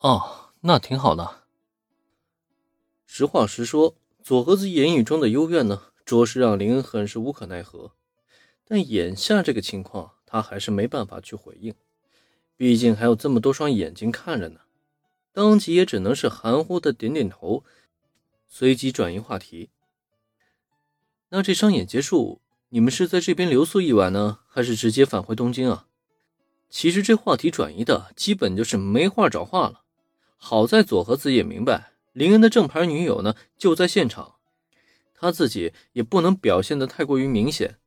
哦，那挺好的。实话实说，左和子言语中的幽怨呢，着实让林恩很是无可奈何。但眼下这个情况，他还是没办法去回应，毕竟还有这么多双眼睛看着呢。当即也只能是含糊的点点头，随即转移话题。那这商演结束，你们是在这边留宿一晚呢，还是直接返回东京啊？其实这话题转移的基本就是没话找话了。好在佐和子也明白林恩的正牌女友呢就在现场，他自己也不能表现的太过于明显，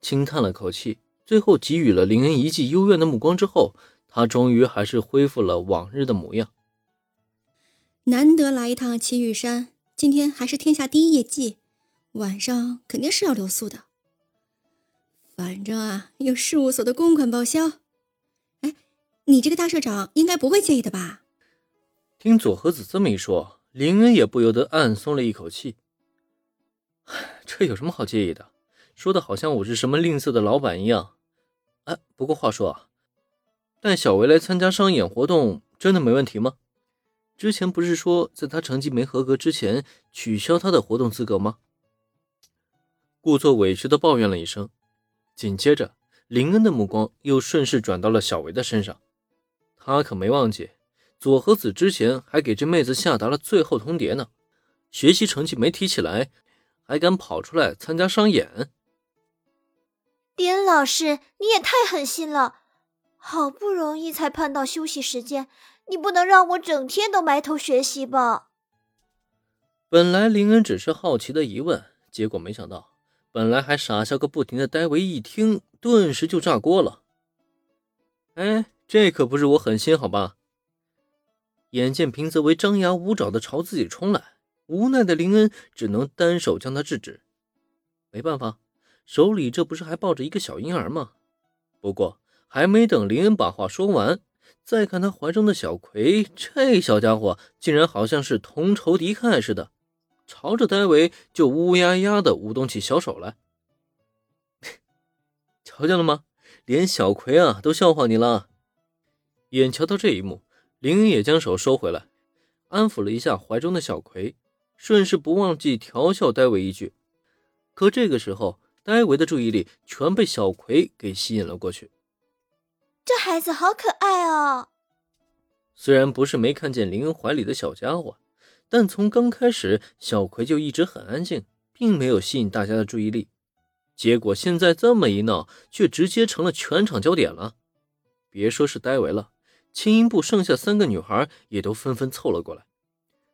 轻叹了口气，最后给予了林恩一记幽怨的目光之后，他终于还是恢复了往日的模样。难得来一趟祁玉山，今天还是天下第一业绩。晚上肯定是要留宿的，反正啊有事务所的公款报销。哎，你这个大社长应该不会介意的吧？听佐和子这么一说，林恩也不由得暗松了一口气。这有什么好介意的？说的好像我是什么吝啬的老板一样。哎，不过话说啊，带小维来参加商演活动真的没问题吗？之前不是说在他成绩没合格之前取消他的活动资格吗？故作委屈的抱怨了一声，紧接着林恩的目光又顺势转到了小维的身上。他可没忘记，佐和子之前还给这妹子下达了最后通牒呢。学习成绩没提起来，还敢跑出来参加商演？林老师，你也太狠心了！好不容易才盼到休息时间，你不能让我整天都埋头学习吧？本来林恩只是好奇的疑问，结果没想到。本来还傻笑个不停的戴维一听，顿时就炸锅了。哎，这可不是我狠心，好吧？眼见平泽唯张牙舞爪的朝自己冲来，无奈的林恩只能单手将他制止。没办法，手里这不是还抱着一个小婴儿吗？不过还没等林恩把话说完，再看他怀中的小葵，这小家伙竟然好像是同仇敌忾似的。朝着戴维就乌压压的舞动起小手来，瞧见了吗？连小葵啊都笑话你了。眼瞧到这一幕，林恩也将手收回来，安抚了一下怀中的小葵，顺势不忘记调笑戴维一句。可这个时候，戴维的注意力全被小葵给吸引了过去。这孩子好可爱哦！虽然不是没看见林恩怀里的小家伙。但从刚开始，小葵就一直很安静，并没有吸引大家的注意力。结果现在这么一闹，却直接成了全场焦点了。别说是戴维了，轻音部剩下三个女孩也都纷纷凑了过来。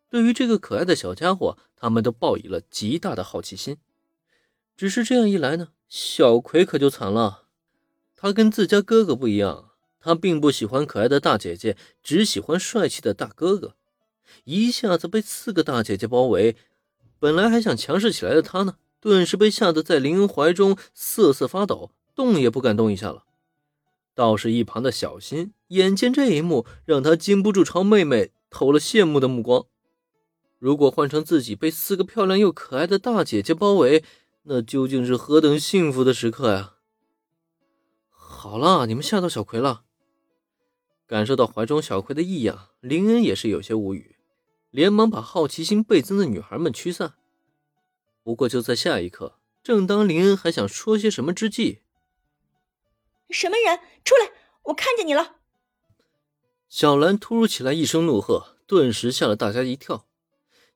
对于这个可爱的小家伙，他们都抱以了极大的好奇心。只是这样一来呢，小葵可就惨了。他跟自家哥哥不一样，他并不喜欢可爱的大姐姐，只喜欢帅气的大哥哥。一下子被四个大姐姐包围，本来还想强势起来的他呢，顿时被吓得在林恩怀中瑟瑟发抖，动也不敢动一下了。倒是一旁的小新，眼见这一幕，让他禁不住朝妹妹投了羡慕的目光。如果换成自己被四个漂亮又可爱的大姐姐包围，那究竟是何等幸福的时刻呀！好了，你们吓到小葵了。感受到怀中小葵的异样，林恩也是有些无语。连忙把好奇心倍增的女孩们驱散。不过就在下一刻，正当林恩还想说些什么之际，什么人出来？我看见你了！小兰突如其来一声怒喝，顿时吓了大家一跳，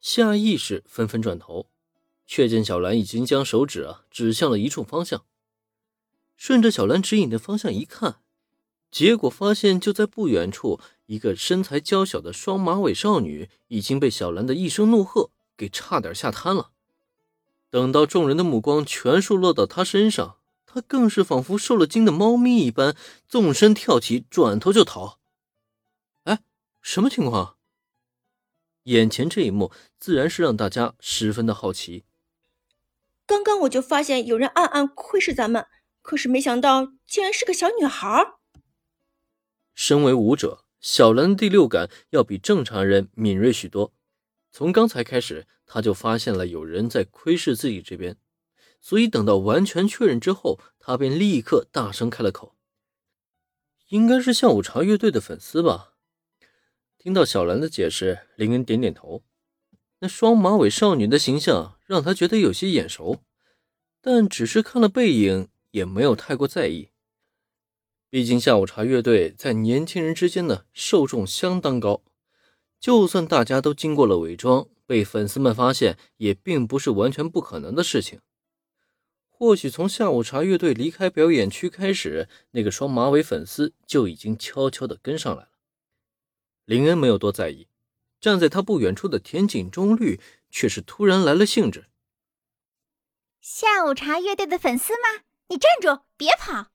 下意识纷纷转头，却见小兰已经将手指啊指向了一处方向。顺着小兰指引的方向一看，结果发现就在不远处。一个身材娇小的双马尾少女已经被小兰的一声怒喝给差点吓瘫了。等到众人的目光全数落到她身上，她更是仿佛受了惊的猫咪一般，纵身跳起，转头就逃。哎，什么情况？眼前这一幕自然是让大家十分的好奇。刚刚我就发现有人暗暗窥视咱们，可是没想到竟然是个小女孩。身为武者。小兰的第六感要比正常人敏锐许多，从刚才开始，他就发现了有人在窥视自己这边，所以等到完全确认之后，他便立刻大声开了口：“应该是下午茶乐队的粉丝吧？听到小兰的解释，林恩点点头。那双马尾少女的形象让他觉得有些眼熟，但只是看了背影，也没有太过在意。毕竟下午茶乐队在年轻人之间呢受众相当高，就算大家都经过了伪装，被粉丝们发现，也并不是完全不可能的事情。或许从下午茶乐队离开表演区开始，那个双马尾粉丝就已经悄悄地跟上来了。林恩没有多在意，站在他不远处的田井中绿却是突然来了兴致。下午茶乐队的粉丝吗？你站住，别跑！